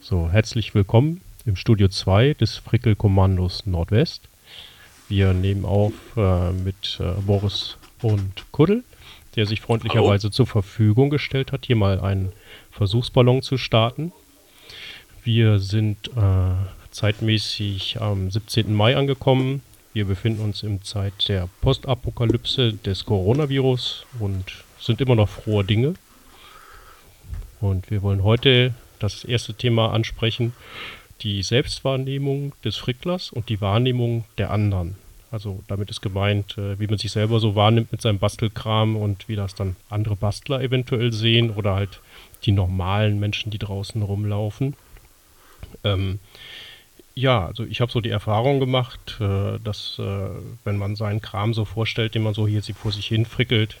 So, herzlich willkommen im Studio 2 des Frickel-Kommandos Nordwest. Wir nehmen auf äh, mit äh, Boris und Kuddel, der sich freundlicherweise Hallo. zur Verfügung gestellt hat, hier mal einen Versuchsballon zu starten. Wir sind äh, zeitmäßig am 17. Mai angekommen. Wir befinden uns im Zeit der Postapokalypse des Coronavirus und sind immer noch froher Dinge. Und wir wollen heute das erste Thema ansprechen, die Selbstwahrnehmung des Fricklers und die Wahrnehmung der anderen. Also damit ist gemeint, äh, wie man sich selber so wahrnimmt mit seinem Bastelkram und wie das dann andere Bastler eventuell sehen oder halt die normalen Menschen, die draußen rumlaufen. Ähm, ja, also ich habe so die Erfahrung gemacht, äh, dass äh, wenn man seinen Kram so vorstellt, den man so hier vor sich hin frickelt,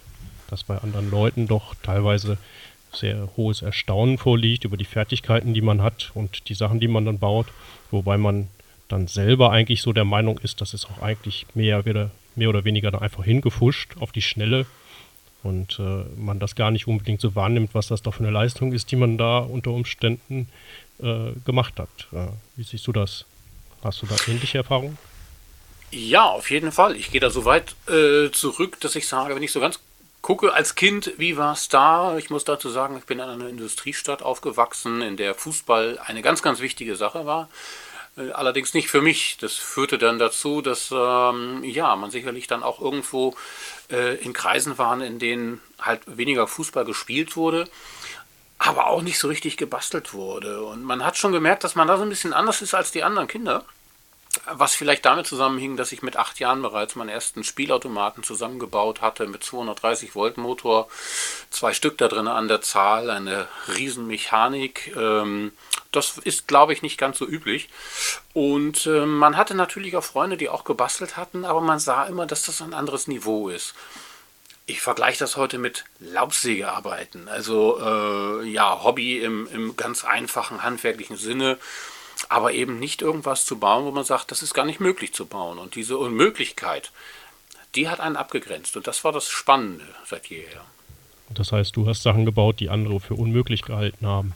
dass bei anderen Leuten doch teilweise sehr hohes Erstaunen vorliegt über die Fertigkeiten, die man hat und die Sachen, die man dann baut, wobei man dann selber eigentlich so der Meinung ist, dass es auch eigentlich mehr, wieder, mehr oder weniger dann einfach hingefuscht auf die Schnelle und äh, man das gar nicht unbedingt so wahrnimmt, was das doch für eine Leistung ist, die man da unter Umständen äh, gemacht hat. Äh, wie siehst du das? Hast du da ähnliche Erfahrungen? Ja, auf jeden Fall. Ich gehe da so weit äh, zurück, dass ich sage, wenn ich so ganz gucke als Kind, wie war es da? Ich muss dazu sagen, ich bin in einer Industriestadt aufgewachsen, in der Fußball eine ganz, ganz wichtige Sache war. Äh, allerdings nicht für mich. Das führte dann dazu, dass ähm, ja, man sicherlich dann auch irgendwo äh, in Kreisen waren, in denen halt weniger Fußball gespielt wurde, aber auch nicht so richtig gebastelt wurde. Und man hat schon gemerkt, dass man da so ein bisschen anders ist als die anderen Kinder. Was vielleicht damit zusammenhing, dass ich mit acht Jahren bereits meinen ersten Spielautomaten zusammengebaut hatte mit 230 Volt Motor, zwei Stück da drin an der Zahl, eine Riesenmechanik. Ähm, das ist, glaube ich, nicht ganz so üblich. Und äh, man hatte natürlich auch Freunde, die auch gebastelt hatten, aber man sah immer, dass das ein anderes Niveau ist. Ich vergleiche das heute mit Laubsägearbeiten. Also äh, ja, Hobby im, im ganz einfachen handwerklichen Sinne aber eben nicht irgendwas zu bauen, wo man sagt, das ist gar nicht möglich zu bauen. Und diese Unmöglichkeit, die hat einen abgegrenzt. Und das war das Spannende seit jeher. Das heißt, du hast Sachen gebaut, die andere für unmöglich gehalten haben.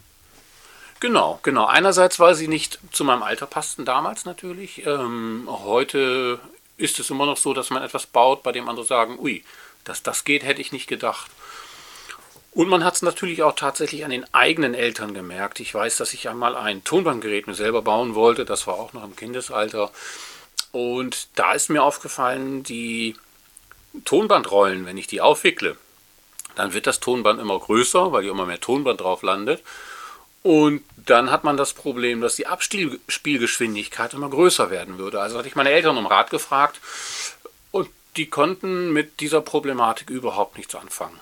Genau, genau. Einerseits, weil sie nicht zu meinem Alter passten damals natürlich. Ähm, heute ist es immer noch so, dass man etwas baut, bei dem andere sagen, ui, dass das geht, hätte ich nicht gedacht. Und man hat es natürlich auch tatsächlich an den eigenen Eltern gemerkt. Ich weiß, dass ich einmal ein Tonbandgerät mir selber bauen wollte. Das war auch noch im Kindesalter. Und da ist mir aufgefallen, die Tonbandrollen, wenn ich die aufwickle, dann wird das Tonband immer größer, weil hier immer mehr Tonband drauf landet. Und dann hat man das Problem, dass die Abspielgeschwindigkeit immer größer werden würde. Also hatte ich meine Eltern um Rat gefragt und die konnten mit dieser Problematik überhaupt nichts anfangen.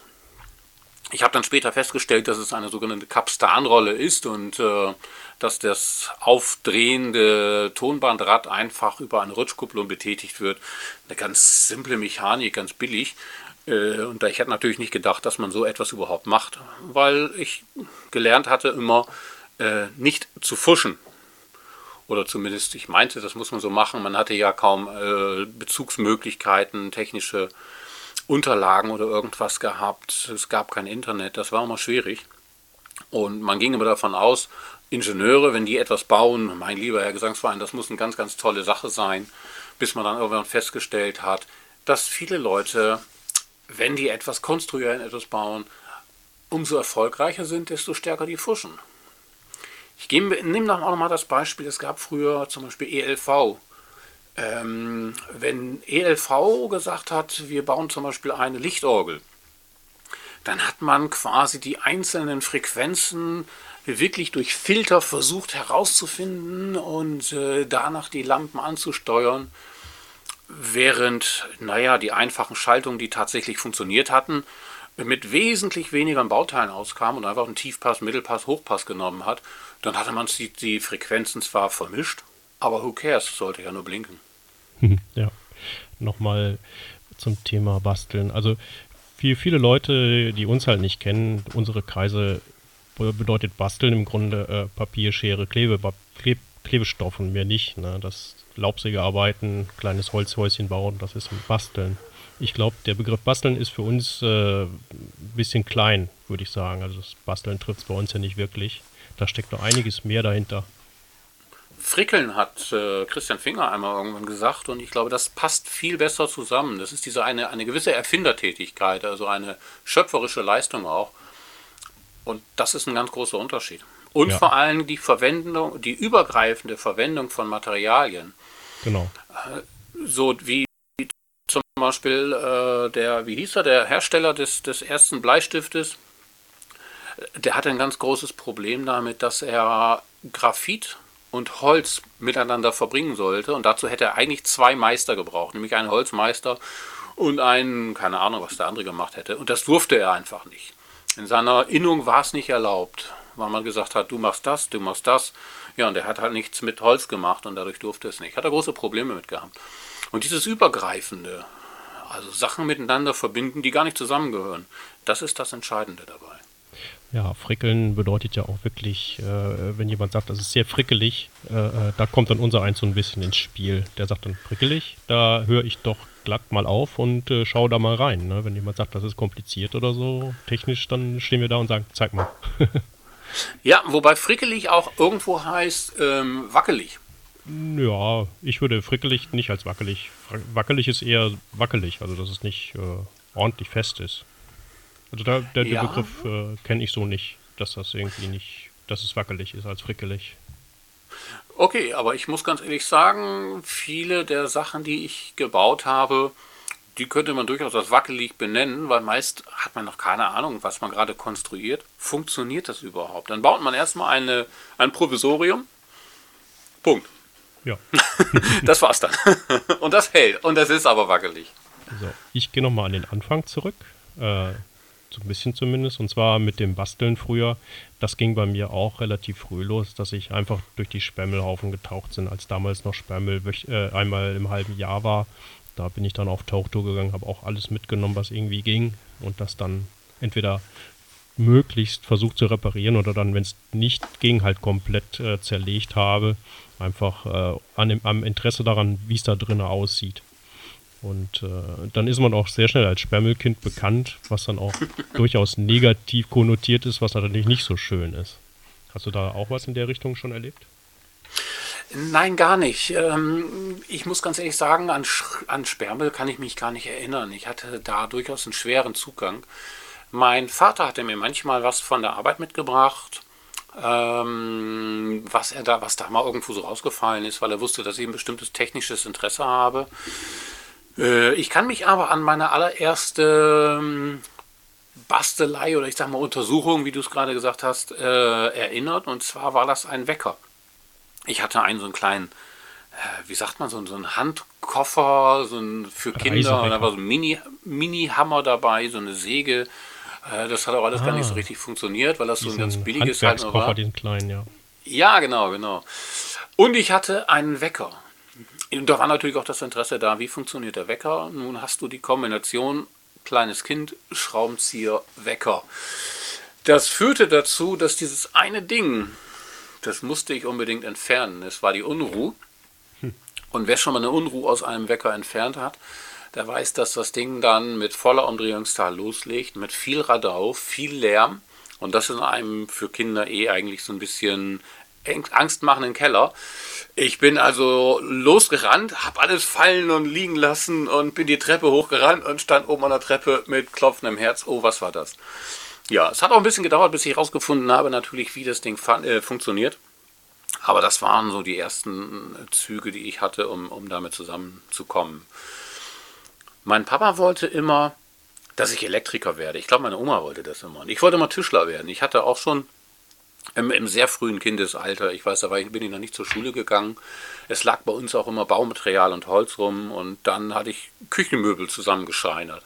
Ich habe dann später festgestellt, dass es eine sogenannte Kapstan-Rolle ist und äh, dass das aufdrehende Tonbandrad einfach über eine Rutschkupplung betätigt wird. Eine ganz simple Mechanik, ganz billig. Äh, und ich hätte natürlich nicht gedacht, dass man so etwas überhaupt macht, weil ich gelernt hatte immer äh, nicht zu fuschen. Oder zumindest, ich meinte, das muss man so machen. Man hatte ja kaum äh, Bezugsmöglichkeiten, technische Unterlagen oder irgendwas gehabt. Es gab kein Internet, das war immer schwierig. Und man ging immer davon aus, Ingenieure, wenn die etwas bauen, mein lieber Herr Gesangsverein, das muss eine ganz, ganz tolle Sache sein, bis man dann irgendwann festgestellt hat, dass viele Leute, wenn die etwas konstruieren, etwas bauen, umso erfolgreicher sind, desto stärker die fuschen. Ich nehme noch mal das Beispiel, es gab früher zum Beispiel ELV, ähm, wenn ELV gesagt hat, wir bauen zum Beispiel eine Lichtorgel, dann hat man quasi die einzelnen Frequenzen wirklich durch Filter versucht herauszufinden und äh, danach die Lampen anzusteuern, während, naja, die einfachen Schaltungen, die tatsächlich funktioniert hatten, mit wesentlich weniger Bauteilen auskam und einfach einen Tiefpass, Mittelpass, Hochpass genommen hat, dann hatte man die, die Frequenzen zwar vermischt, aber who cares, sollte ja nur blinken. ja, nochmal zum Thema Basteln. Also für viele Leute, die uns halt nicht kennen, unsere Kreise bedeutet Basteln im Grunde äh, Papier, Schere, Klebe, Kleb, Klebestoff und mehr nicht. Ne? Das Laubsägearbeiten, kleines Holzhäuschen bauen, das ist Basteln. Ich glaube, der Begriff Basteln ist für uns ein äh, bisschen klein, würde ich sagen. Also das Basteln trifft es bei uns ja nicht wirklich. Da steckt noch einiges mehr dahinter. Frickeln hat äh, Christian Finger einmal irgendwann gesagt und ich glaube, das passt viel besser zusammen. Das ist diese eine, eine gewisse Erfindertätigkeit, also eine schöpferische Leistung auch. Und das ist ein ganz großer Unterschied. Und ja. vor allem die Verwendung, die übergreifende Verwendung von Materialien. Genau. Äh, so wie zum Beispiel äh, der, wie hieß er, der Hersteller des, des ersten Bleistiftes, der hatte ein ganz großes Problem damit, dass er Graphit und Holz miteinander verbringen sollte. Und dazu hätte er eigentlich zwei Meister gebraucht, nämlich einen Holzmeister und einen, keine Ahnung, was der andere gemacht hätte. Und das durfte er einfach nicht. In seiner Innung war es nicht erlaubt, weil man gesagt hat, du machst das, du machst das. Ja, und er hat halt nichts mit Holz gemacht und dadurch durfte es nicht. Hat er große Probleme mit gehabt. Und dieses Übergreifende, also Sachen miteinander verbinden, die gar nicht zusammengehören, das ist das Entscheidende dabei. Ja, frickeln bedeutet ja auch wirklich, äh, wenn jemand sagt, das ist sehr frickelig, äh, äh, da kommt dann unser Eins so ein bisschen ins Spiel. Der sagt dann frickelig, da höre ich doch glatt mal auf und äh, schaue da mal rein. Ne? Wenn jemand sagt, das ist kompliziert oder so, technisch, dann stehen wir da und sagen, zeig mal. ja, wobei frickelig auch irgendwo heißt ähm, wackelig. Ja, ich würde frickelig nicht als wackelig. Wackelig ist eher wackelig, also dass es nicht äh, ordentlich fest ist. Also da, der, ja. Begriff äh, kenne ich so nicht, dass das irgendwie nicht, dass es wackelig ist als frickelig. Okay, aber ich muss ganz ehrlich sagen, viele der Sachen, die ich gebaut habe, die könnte man durchaus als wackelig benennen, weil meist hat man noch keine Ahnung, was man gerade konstruiert. Funktioniert das überhaupt? Dann baut man erstmal eine, ein Provisorium. Punkt. Ja. das war's dann. Und das hält. Und das ist aber wackelig. So, ich gehe nochmal an den Anfang zurück. Äh, so ein bisschen zumindest. Und zwar mit dem Basteln früher. Das ging bei mir auch relativ früh los, dass ich einfach durch die Spermelhaufen getaucht bin, als damals noch Spermel äh, einmal im halben Jahr war. Da bin ich dann auf Tauchtour gegangen, habe auch alles mitgenommen, was irgendwie ging. Und das dann entweder möglichst versucht zu reparieren oder dann, wenn es nicht ging, halt komplett äh, zerlegt habe. Einfach äh, an dem, am Interesse daran, wie es da drinnen aussieht. Und äh, dann ist man auch sehr schnell als Sperrmüllkind bekannt, was dann auch durchaus negativ konnotiert ist, was natürlich nicht so schön ist. Hast du da auch was in der Richtung schon erlebt? Nein, gar nicht. Ähm, ich muss ganz ehrlich sagen, an, an Sperrmüll kann ich mich gar nicht erinnern. Ich hatte da durchaus einen schweren Zugang. Mein Vater hatte mir manchmal was von der Arbeit mitgebracht, ähm, was er da, was da mal irgendwo so rausgefallen ist, weil er wusste, dass ich ein bestimmtes technisches Interesse habe. Äh, ich kann mich aber an meine allererste ähm, Bastelei oder ich sag mal Untersuchung, wie du es gerade gesagt hast, äh, erinnert. Und zwar war das ein Wecker. Ich hatte einen so einen kleinen, äh, wie sagt man, so, einen Handkoffer so ein, für Kinder. Und da war so ein Mini-Hammer Mini dabei, so eine Säge. Das hat auch alles ah, gar nicht so ah. richtig funktioniert, weil das so ein ganz billiges halt war. diesen kleinen, ja. Ja, genau, genau. Und ich hatte einen Wecker. Und da war natürlich auch das Interesse da, wie funktioniert der Wecker. Nun hast du die Kombination kleines Kind, Schraubenzieher, Wecker. Das führte dazu, dass dieses eine Ding, das musste ich unbedingt entfernen. Es war die Unruhe. Und wer schon mal eine Unruhe aus einem Wecker entfernt hat, der weiß, dass das Ding dann mit voller Umdrehungszahl loslegt, mit viel Radau, viel Lärm. Und das in einem für Kinder eh eigentlich so ein bisschen angstmachenden Keller. Ich bin also losgerannt, habe alles fallen und liegen lassen und bin die Treppe hochgerannt und stand oben an der Treppe mit klopfendem Herz. Oh, was war das? Ja, es hat auch ein bisschen gedauert, bis ich herausgefunden habe, natürlich, wie das Ding äh, funktioniert. Aber das waren so die ersten Züge, die ich hatte, um, um damit zusammenzukommen. Mein Papa wollte immer, dass ich Elektriker werde. Ich glaube, meine Oma wollte das immer. Und ich wollte immer Tischler werden. Ich hatte auch schon im, im, sehr frühen Kindesalter, ich weiß, da war ich, bin ich noch nicht zur Schule gegangen. Es lag bei uns auch immer Baumaterial und Holz rum und dann hatte ich Küchenmöbel zusammengeschreinert.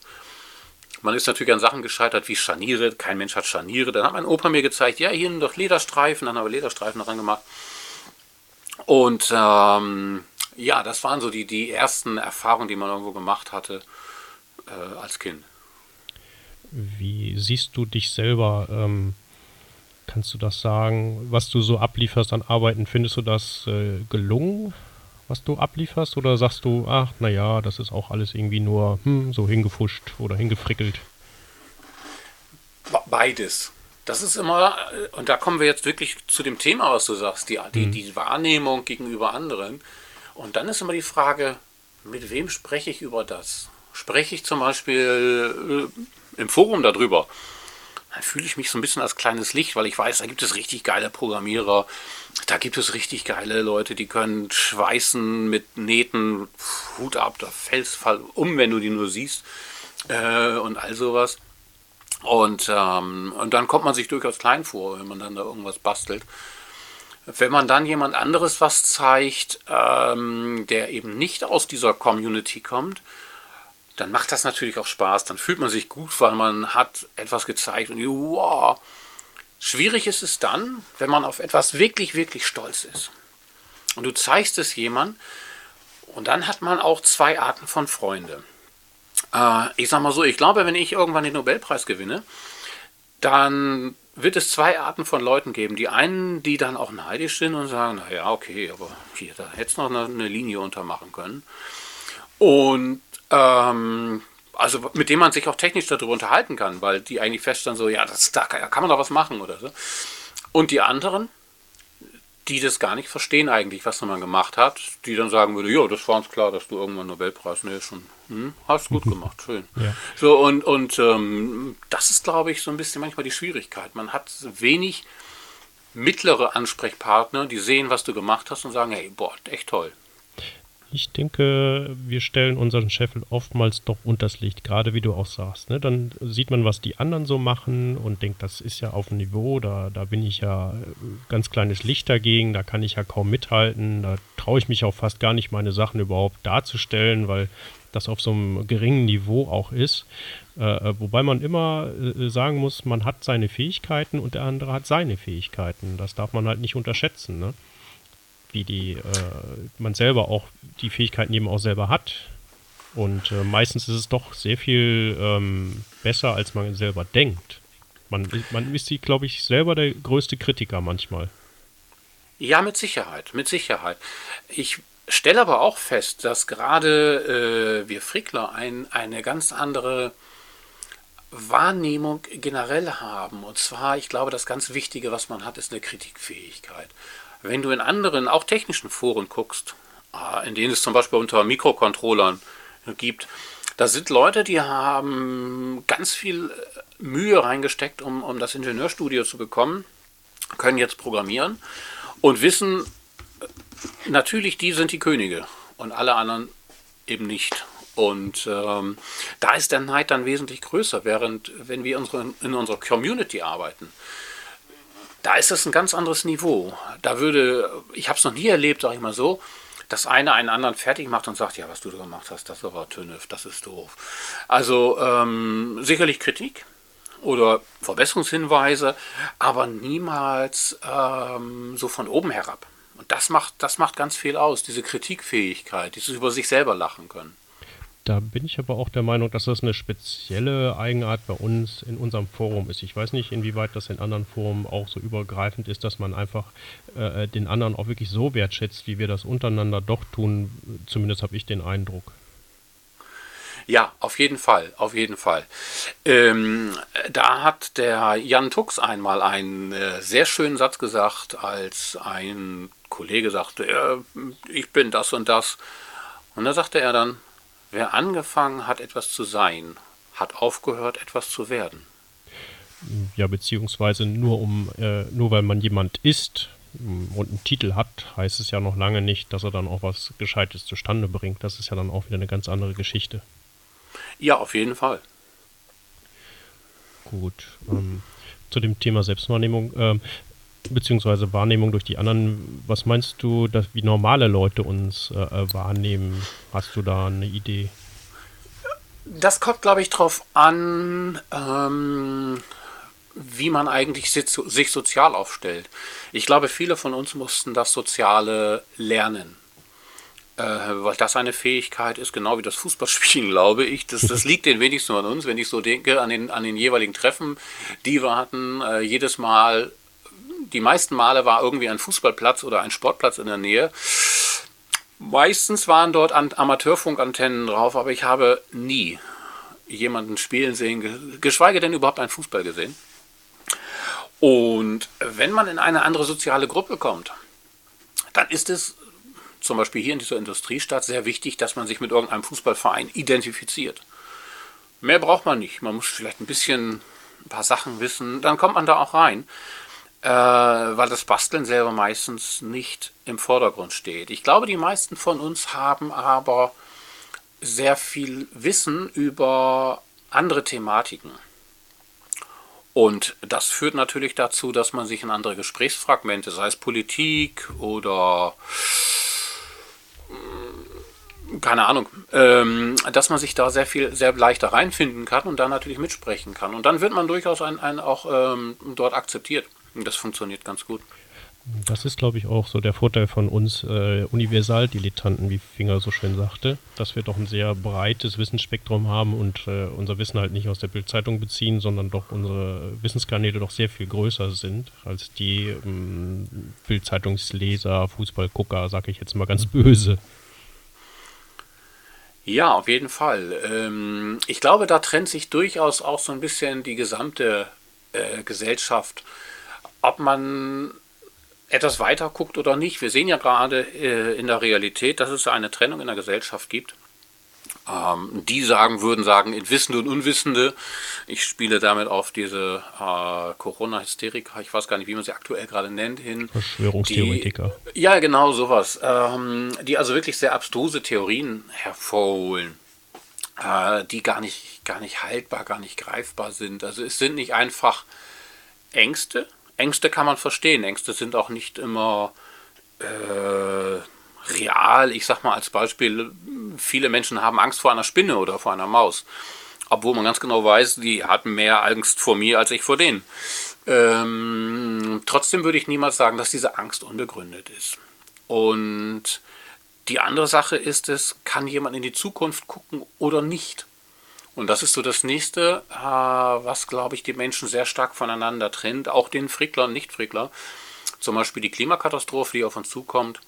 Man ist natürlich an Sachen gescheitert wie Scharniere, kein Mensch hat Scharniere. Dann hat mein Opa mir gezeigt, ja, hier doch Lederstreifen, dann haben wir Lederstreifen daran gemacht. Und ähm, ja, das waren so die, die ersten Erfahrungen, die man irgendwo gemacht hatte äh, als Kind. Wie siehst du dich selber? Ähm Kannst du das sagen, was du so ablieferst an Arbeiten? Findest du das äh, gelungen, was du ablieferst? Oder sagst du, ach, naja, das ist auch alles irgendwie nur hm, so hingefuscht oder hingefrickelt? Beides. Das ist immer, äh, und da kommen wir jetzt wirklich zu dem Thema, was du sagst, die, die, mhm. die Wahrnehmung gegenüber anderen. Und dann ist immer die Frage, mit wem spreche ich über das? Spreche ich zum Beispiel äh, im Forum darüber? Fühle ich mich so ein bisschen als kleines Licht, weil ich weiß, da gibt es richtig geile Programmierer, da gibt es richtig geile Leute, die können schweißen mit Nähten, Hut ab, da fällst fall um, wenn du die nur siehst äh, und all sowas. Und, ähm, und dann kommt man sich durchaus klein vor, wenn man dann da irgendwas bastelt. Wenn man dann jemand anderes was zeigt, ähm, der eben nicht aus dieser Community kommt, dann macht das natürlich auch Spaß. Dann fühlt man sich gut, weil man hat etwas gezeigt und wow. Schwierig ist es dann, wenn man auf etwas wirklich, wirklich stolz ist. Und du zeigst es jemand und dann hat man auch zwei Arten von Freunde. Äh, ich sag mal so, ich glaube, wenn ich irgendwann den Nobelpreis gewinne, dann wird es zwei Arten von Leuten geben. Die einen, die dann auch neidisch sind und sagen, naja, okay, aber hier, da hätte es noch eine, eine, Linie untermachen können. Und ähm, also mit dem man sich auch technisch darüber unterhalten kann, weil die eigentlich feststellen so, ja, das, da kann man doch was machen oder so. Und die anderen, die das gar nicht verstehen eigentlich, was man gemacht hat, die dann sagen würde, ja, das war uns klar, dass du irgendwann Nobelpreis, ne, schon, hm, hast gut gemacht, schön. Ja. So, und, und ähm, das ist, glaube ich, so ein bisschen manchmal die Schwierigkeit. Man hat wenig mittlere Ansprechpartner, die sehen, was du gemacht hast und sagen, hey, boah, echt toll. Ich denke, wir stellen unseren Scheffel oftmals doch unters Licht, gerade wie du auch sagst. Ne? Dann sieht man, was die anderen so machen und denkt, das ist ja auf dem Niveau, da, da bin ich ja äh, ganz kleines Licht dagegen, da kann ich ja kaum mithalten, da traue ich mich auch fast gar nicht, meine Sachen überhaupt darzustellen, weil das auf so einem geringen Niveau auch ist. Äh, äh wobei man immer äh, sagen muss, man hat seine Fähigkeiten und der andere hat seine Fähigkeiten. Das darf man halt nicht unterschätzen. Ne? Wie die äh, man selber auch die Fähigkeiten eben auch selber hat. Und äh, meistens ist es doch sehr viel ähm, besser, als man selber denkt. Man, man ist, glaube ich, selber der größte Kritiker manchmal. Ja, mit Sicherheit, mit Sicherheit. Ich stelle aber auch fest, dass gerade äh, wir Frickler ein, eine ganz andere Wahrnehmung generell haben. Und zwar, ich glaube, das ganz Wichtige, was man hat, ist eine Kritikfähigkeit. Wenn du in anderen, auch technischen Foren guckst, ah, in denen es zum Beispiel unter Mikrocontrollern gibt, da sind Leute, die haben ganz viel äh, Mühe reingesteckt, um, um das Ingenieurstudio zu bekommen, können jetzt programmieren und wissen, äh, natürlich, die sind die Könige und alle anderen eben nicht. Und ähm, da ist der Neid dann wesentlich größer, während wenn wir unsere, in unserer Community arbeiten, da ist es ein ganz anderes Niveau. Da würde, ich habe es noch nie erlebt, sage ich mal so, dass einer einen anderen fertig macht und sagt, ja, was du da gemacht hast, das war Tönef, das ist doof. Also ähm, sicherlich Kritik oder Verbesserungshinweise, aber niemals ähm, so von oben herab. Und das macht, das macht ganz viel aus, diese Kritikfähigkeit, dieses über sich selber lachen können. Da bin ich aber auch der Meinung, dass das eine spezielle Eigenart bei uns in unserem Forum ist. Ich weiß nicht, inwieweit das in anderen Foren auch so übergreifend ist, dass man einfach äh, den anderen auch wirklich so wertschätzt, wie wir das untereinander doch tun. Zumindest habe ich den Eindruck. Ja, auf jeden Fall, auf jeden Fall. Ähm, da hat der Jan Tux einmal einen äh, sehr schönen Satz gesagt, als ein Kollege sagte, äh, ich bin das und das. Und da sagte er dann, Wer angefangen hat, etwas zu sein, hat aufgehört, etwas zu werden. Ja, beziehungsweise nur um, äh, nur weil man jemand ist mm, und einen Titel hat, heißt es ja noch lange nicht, dass er dann auch was Gescheites zustande bringt. Das ist ja dann auch wieder eine ganz andere Geschichte. Ja, auf jeden Fall. Gut. Ähm, zu dem Thema Selbstwahrnehmung. Ähm, beziehungsweise Wahrnehmung durch die anderen. Was meinst du, dass, wie normale Leute uns äh, äh, wahrnehmen? Hast du da eine Idee? Das kommt, glaube ich, darauf an, ähm, wie man eigentlich sich sozial aufstellt. Ich glaube, viele von uns mussten das Soziale lernen. Äh, weil das eine Fähigkeit ist, genau wie das Fußballspielen, glaube ich. Das, das liegt den wenigsten an uns, wenn ich so denke an den, an den jeweiligen Treffen, die wir hatten. Äh, jedes Mal die meisten Male war irgendwie ein Fußballplatz oder ein Sportplatz in der Nähe. Meistens waren dort Amateurfunkantennen drauf, aber ich habe nie jemanden spielen sehen, geschweige denn überhaupt einen Fußball gesehen. Und wenn man in eine andere soziale Gruppe kommt, dann ist es zum Beispiel hier in dieser Industriestadt sehr wichtig, dass man sich mit irgendeinem Fußballverein identifiziert. Mehr braucht man nicht. Man muss vielleicht ein bisschen ein paar Sachen wissen, dann kommt man da auch rein, äh, weil das Basteln selber meistens nicht im Vordergrund steht. Ich glaube, die meisten von uns haben aber sehr viel Wissen über andere Thematiken. Und das führt natürlich dazu, dass man sich in andere Gesprächsfragmente, sei es Politik oder keine Ahnung, ähm, dass man sich da sehr viel, sehr leichter reinfinden kann und dann natürlich mitsprechen kann. Und dann wird man durchaus ein, ein auch ähm, dort akzeptiert. Das funktioniert ganz gut. Das ist, glaube ich, auch so der Vorteil von uns äh, Universaldilettanten, wie Finger so schön sagte, dass wir doch ein sehr breites Wissensspektrum haben und äh, unser Wissen halt nicht aus der Bildzeitung beziehen, sondern doch unsere Wissenskanäle doch sehr viel größer sind als die ähm, Bildzeitungsleser, Fußballgucker, sage ich jetzt mal ganz böse. Ja, auf jeden Fall. Ähm, ich glaube, da trennt sich durchaus auch so ein bisschen die gesamte äh, Gesellschaft, ob man etwas weiter guckt oder nicht. Wir sehen ja gerade äh, in der Realität, dass es eine Trennung in der Gesellschaft gibt. Ähm, die sagen, würden sagen, in Wissende und Unwissende. Ich spiele damit auf diese äh, Corona-Hysteriker, ich weiß gar nicht, wie man sie aktuell gerade nennt, hin. Verschwörungstheoretiker. Die, ja, genau, sowas. Ähm, die also wirklich sehr abstruse Theorien hervorholen, äh, die gar nicht, gar nicht haltbar, gar nicht greifbar sind. Also es sind nicht einfach Ängste. Ängste kann man verstehen. Ängste sind auch nicht immer äh, real. Ich sag mal als Beispiel, viele Menschen haben Angst vor einer Spinne oder vor einer Maus. Obwohl man ganz genau weiß, die hatten mehr Angst vor mir als ich vor denen. Ähm, trotzdem würde ich niemals sagen, dass diese Angst unbegründet ist. Und die andere Sache ist es, kann jemand in die Zukunft gucken oder nicht? Und das ist so das nächste, äh, was, glaube ich, die Menschen sehr stark voneinander trennt, auch den Frickler und Nicht-Frickler. Zum Beispiel die Klimakatastrophe, die auf uns zukommt,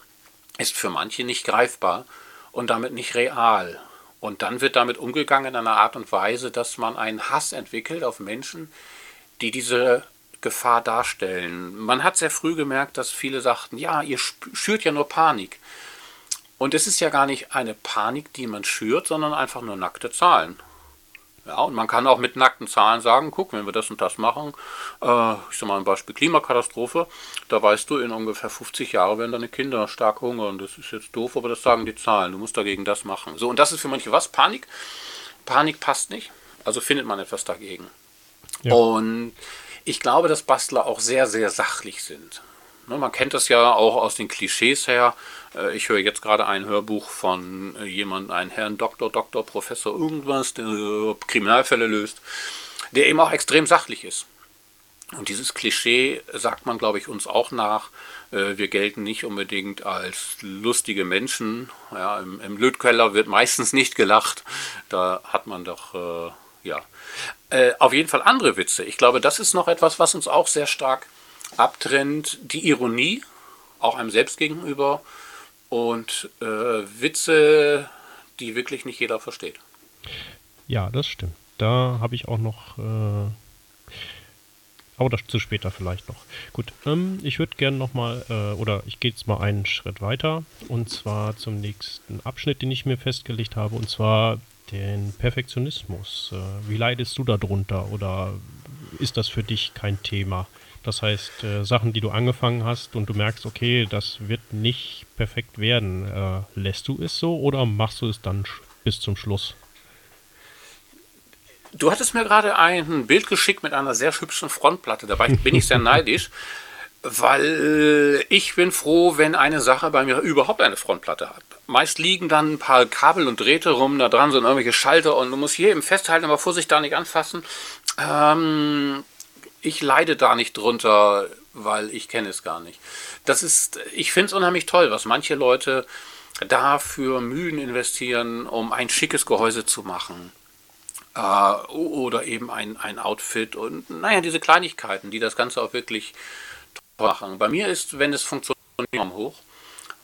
ist für manche nicht greifbar und damit nicht real. Und dann wird damit umgegangen in einer Art und Weise, dass man einen Hass entwickelt auf Menschen, die diese Gefahr darstellen. Man hat sehr früh gemerkt, dass viele sagten, ja, ihr schürt ja nur Panik. Und es ist ja gar nicht eine Panik, die man schürt, sondern einfach nur nackte Zahlen. Ja, und man kann auch mit nackten Zahlen sagen, guck, wenn wir das und das machen, äh, ich sag mal ein Beispiel Klimakatastrophe, da weißt du, in ungefähr 50 Jahren werden deine Kinder stark hungern. Das ist jetzt doof, aber das sagen die Zahlen. Du musst dagegen das machen. So, und das ist für manche was? Panik. Panik passt nicht. Also findet man etwas dagegen. Ja. Und ich glaube, dass Bastler auch sehr, sehr sachlich sind. Ne, man kennt das ja auch aus den Klischees her. Äh, ich höre jetzt gerade ein Hörbuch von äh, jemandem, einen Herrn Doktor, Doktor, Professor irgendwas, der äh, Kriminalfälle löst, der eben auch extrem sachlich ist. Und dieses Klischee sagt man, glaube ich, uns auch nach. Wir gelten nicht unbedingt als lustige Menschen. Ja, Im im Lötkeller wird meistens nicht gelacht. Da hat man doch, äh, ja. Äh, auf jeden Fall andere Witze. Ich glaube, das ist noch etwas, was uns auch sehr stark abtrennt. Die Ironie, auch einem selbst gegenüber und äh, Witze, die wirklich nicht jeder versteht. Ja, das stimmt. Da habe ich auch noch, äh, aber das zu später vielleicht noch. Gut, ähm, ich würde gerne nochmal, äh, oder ich gehe jetzt mal einen Schritt weiter und zwar zum nächsten Abschnitt, den ich mir festgelegt habe, und zwar den Perfektionismus. Äh, wie leidest du darunter oder ist das für dich kein Thema? Das heißt, äh, Sachen, die du angefangen hast und du merkst, okay, das wird nicht perfekt werden, äh, lässt du es so oder machst du es dann bis zum Schluss? Du hattest mir gerade ein Bild geschickt mit einer sehr hübschen Frontplatte. Dabei bin ich sehr neidisch, weil ich bin froh, wenn eine Sache bei mir überhaupt eine Frontplatte hat. Meist liegen dann ein paar Kabel und Drähte rum, da dran sind irgendwelche Schalter und du musst hier eben festhalten, aber Vorsicht da nicht anfassen. Ähm, ich leide da nicht drunter, weil ich kenne es gar nicht. Das ist, ich finde es unheimlich toll, was manche Leute dafür Mühen investieren, um ein schickes Gehäuse zu machen. Äh, oder eben ein, ein Outfit und naja, diese Kleinigkeiten, die das Ganze auch wirklich machen. Bei mir ist, wenn es funktioniert, hoch.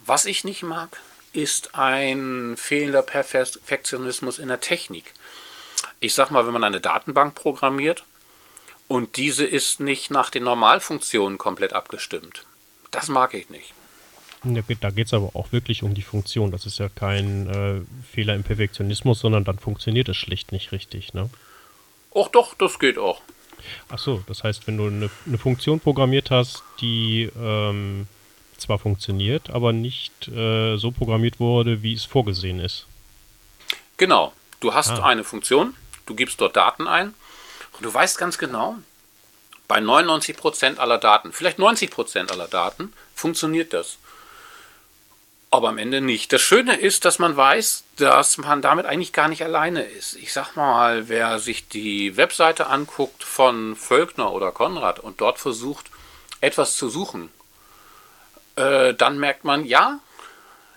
Was ich nicht mag, ist ein fehlender Perfektionismus in der Technik. Ich sag mal, wenn man eine Datenbank programmiert, und diese ist nicht nach den Normalfunktionen komplett abgestimmt. Das mag ich nicht. Da geht es aber auch wirklich um die Funktion. Das ist ja kein äh, Fehler im Perfektionismus, sondern dann funktioniert es schlicht nicht richtig, ne? Ach doch, das geht auch. Ach so, das heißt, wenn du eine, eine Funktion programmiert hast, die ähm, zwar funktioniert, aber nicht äh, so programmiert wurde, wie es vorgesehen ist. Genau. Du hast ah. eine Funktion, du gibst dort Daten ein du weißt ganz genau, bei 99% aller Daten, vielleicht 90% aller Daten, funktioniert das aber am Ende nicht. Das Schöne ist, dass man weiß, dass man damit eigentlich gar nicht alleine ist. Ich sag mal, wer sich die Webseite anguckt von Völkner oder Konrad und dort versucht, etwas zu suchen, äh, dann merkt man, ja,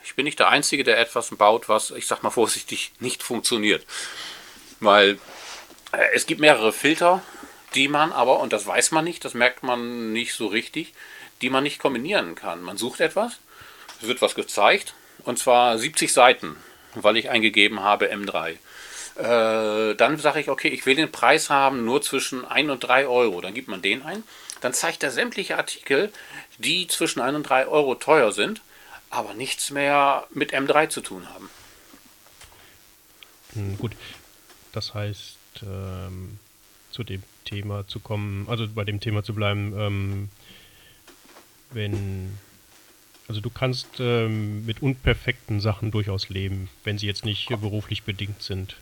ich bin nicht der Einzige, der etwas baut, was, ich sag mal vorsichtig, nicht funktioniert. Weil es gibt mehrere Filter, die man aber, und das weiß man nicht, das merkt man nicht so richtig, die man nicht kombinieren kann. Man sucht etwas wird was gezeigt, und zwar 70 Seiten, weil ich eingegeben habe M3. Äh, dann sage ich, okay, ich will den Preis haben nur zwischen 1 und 3 Euro. Dann gibt man den ein. Dann zeigt er sämtliche Artikel, die zwischen 1 und 3 Euro teuer sind, aber nichts mehr mit M3 zu tun haben. Hm, gut, das heißt, ähm, zu dem Thema zu kommen, also bei dem Thema zu bleiben, ähm, wenn also du kannst ähm, mit unperfekten Sachen durchaus leben, wenn sie jetzt nicht beruflich bedingt sind.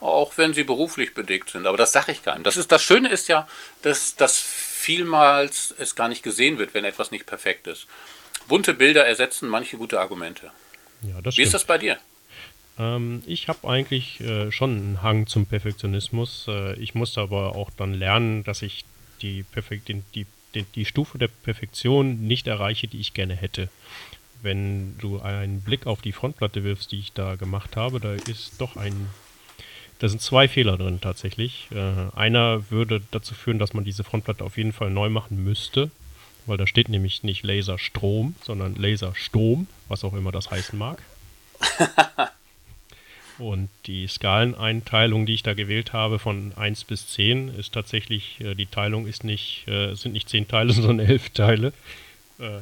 Auch wenn sie beruflich bedingt sind, aber das sage ich keinem. Das, ist, das Schöne ist ja, dass, dass vielmals es gar nicht gesehen wird, wenn etwas nicht perfekt ist. Bunte Bilder ersetzen manche gute Argumente. Ja, Wie ist das bei dir? Ähm, ich habe eigentlich äh, schon einen Hang zum Perfektionismus. Äh, ich musste aber auch dann lernen, dass ich die, Perfekt die die, die Stufe der Perfektion nicht erreiche, die ich gerne hätte. Wenn du einen Blick auf die Frontplatte wirfst, die ich da gemacht habe, da ist doch ein da sind zwei Fehler drin tatsächlich. Äh, einer würde dazu führen, dass man diese Frontplatte auf jeden Fall neu machen müsste, weil da steht nämlich nicht Laserstrom, sondern Lasersturm, was auch immer das heißen mag. Und die Skaleneinteilung, die ich da gewählt habe von 1 bis 10, ist tatsächlich, äh, die Teilung ist nicht, äh, sind nicht 10 Teile, sondern 11 Teile. Äh,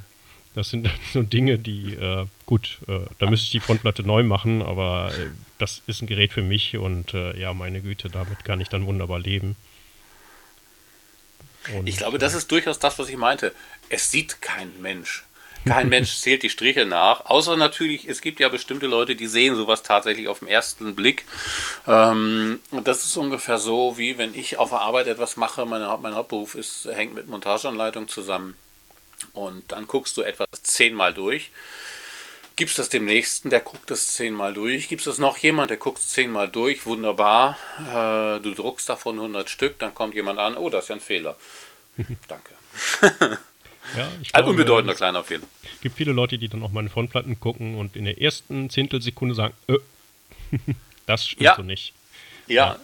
das sind so Dinge, die, gut, da müsste ich die Frontplatte neu machen, aber das ist ein Gerät für mich und ja, meine Güte, damit kann ich dann wunderbar leben. Und, ich glaube, das ist durchaus das, was ich meinte. Es sieht kein Mensch. Kein Mensch zählt die Striche nach, außer natürlich, es gibt ja bestimmte Leute, die sehen sowas tatsächlich auf den ersten Blick. Ähm, und das ist ungefähr so, wie wenn ich auf der Arbeit etwas mache, meine, mein Hauptberuf ist, hängt mit Montageanleitung zusammen. Und dann guckst du etwas zehnmal durch gibst das dem Nächsten, der guckt das zehnmal durch, gibst das noch jemand, der guckt es zehnmal durch, wunderbar, äh, du druckst davon 100 Stück, dann kommt jemand an, oh, das ist ja ein Fehler. Danke. Ja, Ein unbedeutender kleiner Fehler. Es gibt viele Leute, die dann auch meine Frontplatten gucken und in der ersten Zehntelsekunde sagen, äh, das stimmt ja. so nicht. Ja. ja.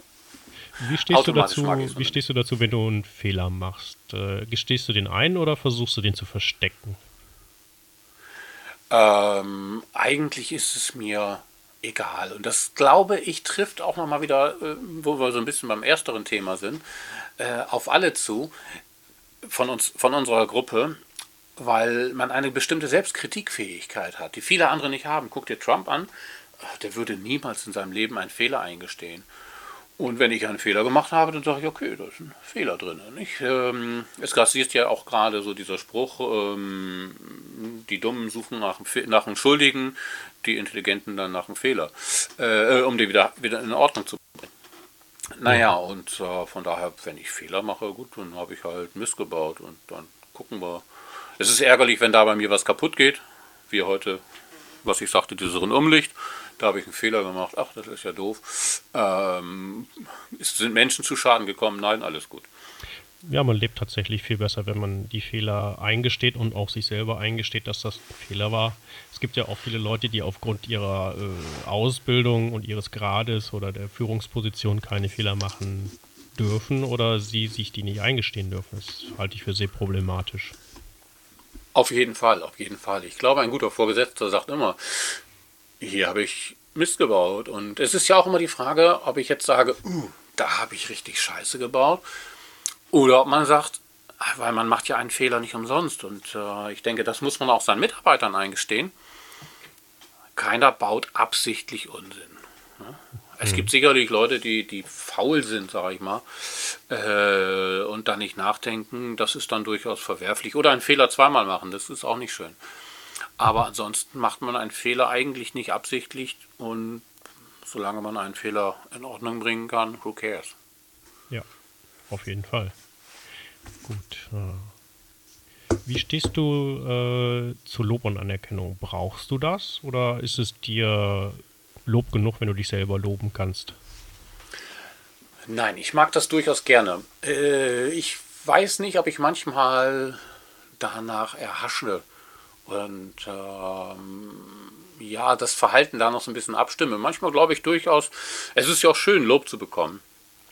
Wie stehst, du dazu, wie stehst du dazu, wenn du einen Fehler machst? Äh, gestehst du den ein oder versuchst du den zu verstecken? Ähm, eigentlich ist es mir egal. Und das, glaube ich, trifft auch nochmal wieder, äh, wo wir so ein bisschen beim ersteren Thema sind, äh, auf alle zu von uns, von unserer Gruppe, weil man eine bestimmte Selbstkritikfähigkeit hat, die viele andere nicht haben. Guck dir Trump an, der würde niemals in seinem Leben einen Fehler eingestehen. Und wenn ich einen Fehler gemacht habe, dann sage ich, okay, da ist ein Fehler drin. Nicht? Ähm, es grassiert ja auch gerade so dieser Spruch, ähm, die Dummen suchen nach nach einem Schuldigen, die Intelligenten dann nach einem Fehler, äh, um die wieder, wieder in Ordnung zu bringen. Naja, und äh, von daher, wenn ich Fehler mache, gut, dann habe ich halt Mist gebaut und dann gucken wir. Es ist ärgerlich, wenn da bei mir was kaputt geht, wie heute, was ich sagte, dieses Rundumlicht. Da habe ich einen Fehler gemacht. Ach, das ist ja doof. Ähm, sind Menschen zu Schaden gekommen? Nein, alles gut ja, man lebt tatsächlich viel besser, wenn man die Fehler eingesteht und auch sich selber eingesteht, dass das ein Fehler war. Es gibt ja auch viele Leute, die aufgrund ihrer äh, Ausbildung und ihres Grades oder der Führungsposition keine Fehler machen dürfen oder sie sich die nicht eingestehen dürfen. Das halte ich für sehr problematisch. Auf jeden Fall, auf jeden Fall. Ich glaube, ein guter Vorgesetzter sagt immer, hier habe ich Mist gebaut. Und es ist ja auch immer die Frage, ob ich jetzt sage, uh, da habe ich richtig Scheiße gebaut Oder ob man sagt, weil man macht ja einen Fehler nicht umsonst. Und äh, ich denke, das muss man auch seinen Mitarbeitern eingestehen. Keiner baut absichtlich Unsinn. Ne? Es mhm. gibt sicherlich Leute, die, die faul sind, sage ich mal, äh, und dann nicht nachdenken. Das ist dann durchaus verwerflich. Oder einen Fehler zweimal machen, das ist auch nicht schön. Aber ansonsten macht man einen Fehler eigentlich nicht absichtlich und solange man einen Fehler in Ordnung bringen kann, who cares? Ja, auf jeden Fall. Gut. Wie stehst du äh, zu Lob und Anerkennung? Brauchst du das oder ist es dir Lob genug, wenn du dich selber loben kannst? Nein, ich mag das durchaus gerne. Äh, ich weiß nicht, ob ich manchmal danach erhasche und ähm, ja, das Verhalten da noch so ein bisschen abstimme. Manchmal glaube ich durchaus, es ist ja auch schön, Lob zu bekommen.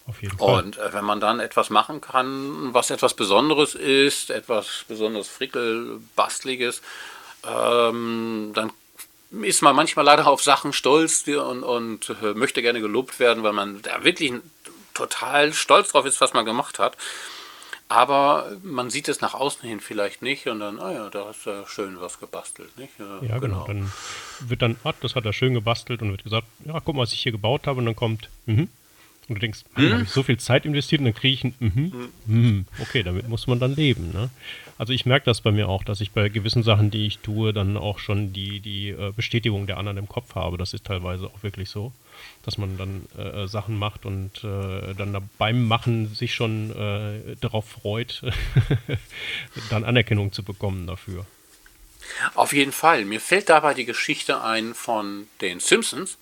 Auf jeden Fall. Und äh, wenn man dann etwas machen kann, was etwas Besonderes ist, etwas besonders frickelbastliges, ähm, dann ist man manchmal leider auf Sachen stolz und, und äh, möchte gerne gelobt werden, weil man da wirklich total stolz drauf ist, was man gemacht hat. Aber man sieht es nach außen hin vielleicht nicht und dann, ah ja, da hast du schön was gebastelt, nicht? Ja, ja genau. genau. Dann wird dann, ah, das hat er schön gebastelt und wird gesagt, ja, guck mal, was ich hier gebaut habe und dann kommt, mhm. Und du denkst, hm? habe ich so viel Zeit investiert und dann kriege ich ein, mhm, mhm. okay, damit muss man dann leben, ne? Also ich merke das bei mir auch, dass ich bei gewissen Sachen, die ich tue, dann auch schon die, die äh, Bestätigung der anderen im Kopf habe. Das ist teilweise auch wirklich so dass man dann äh, Sachen macht und äh, dann beim Machen sich schon äh, darauf freut, dann Anerkennung zu bekommen dafür. Auf jeden Fall. Mir fällt dabei die Geschichte ein von den Simpsons.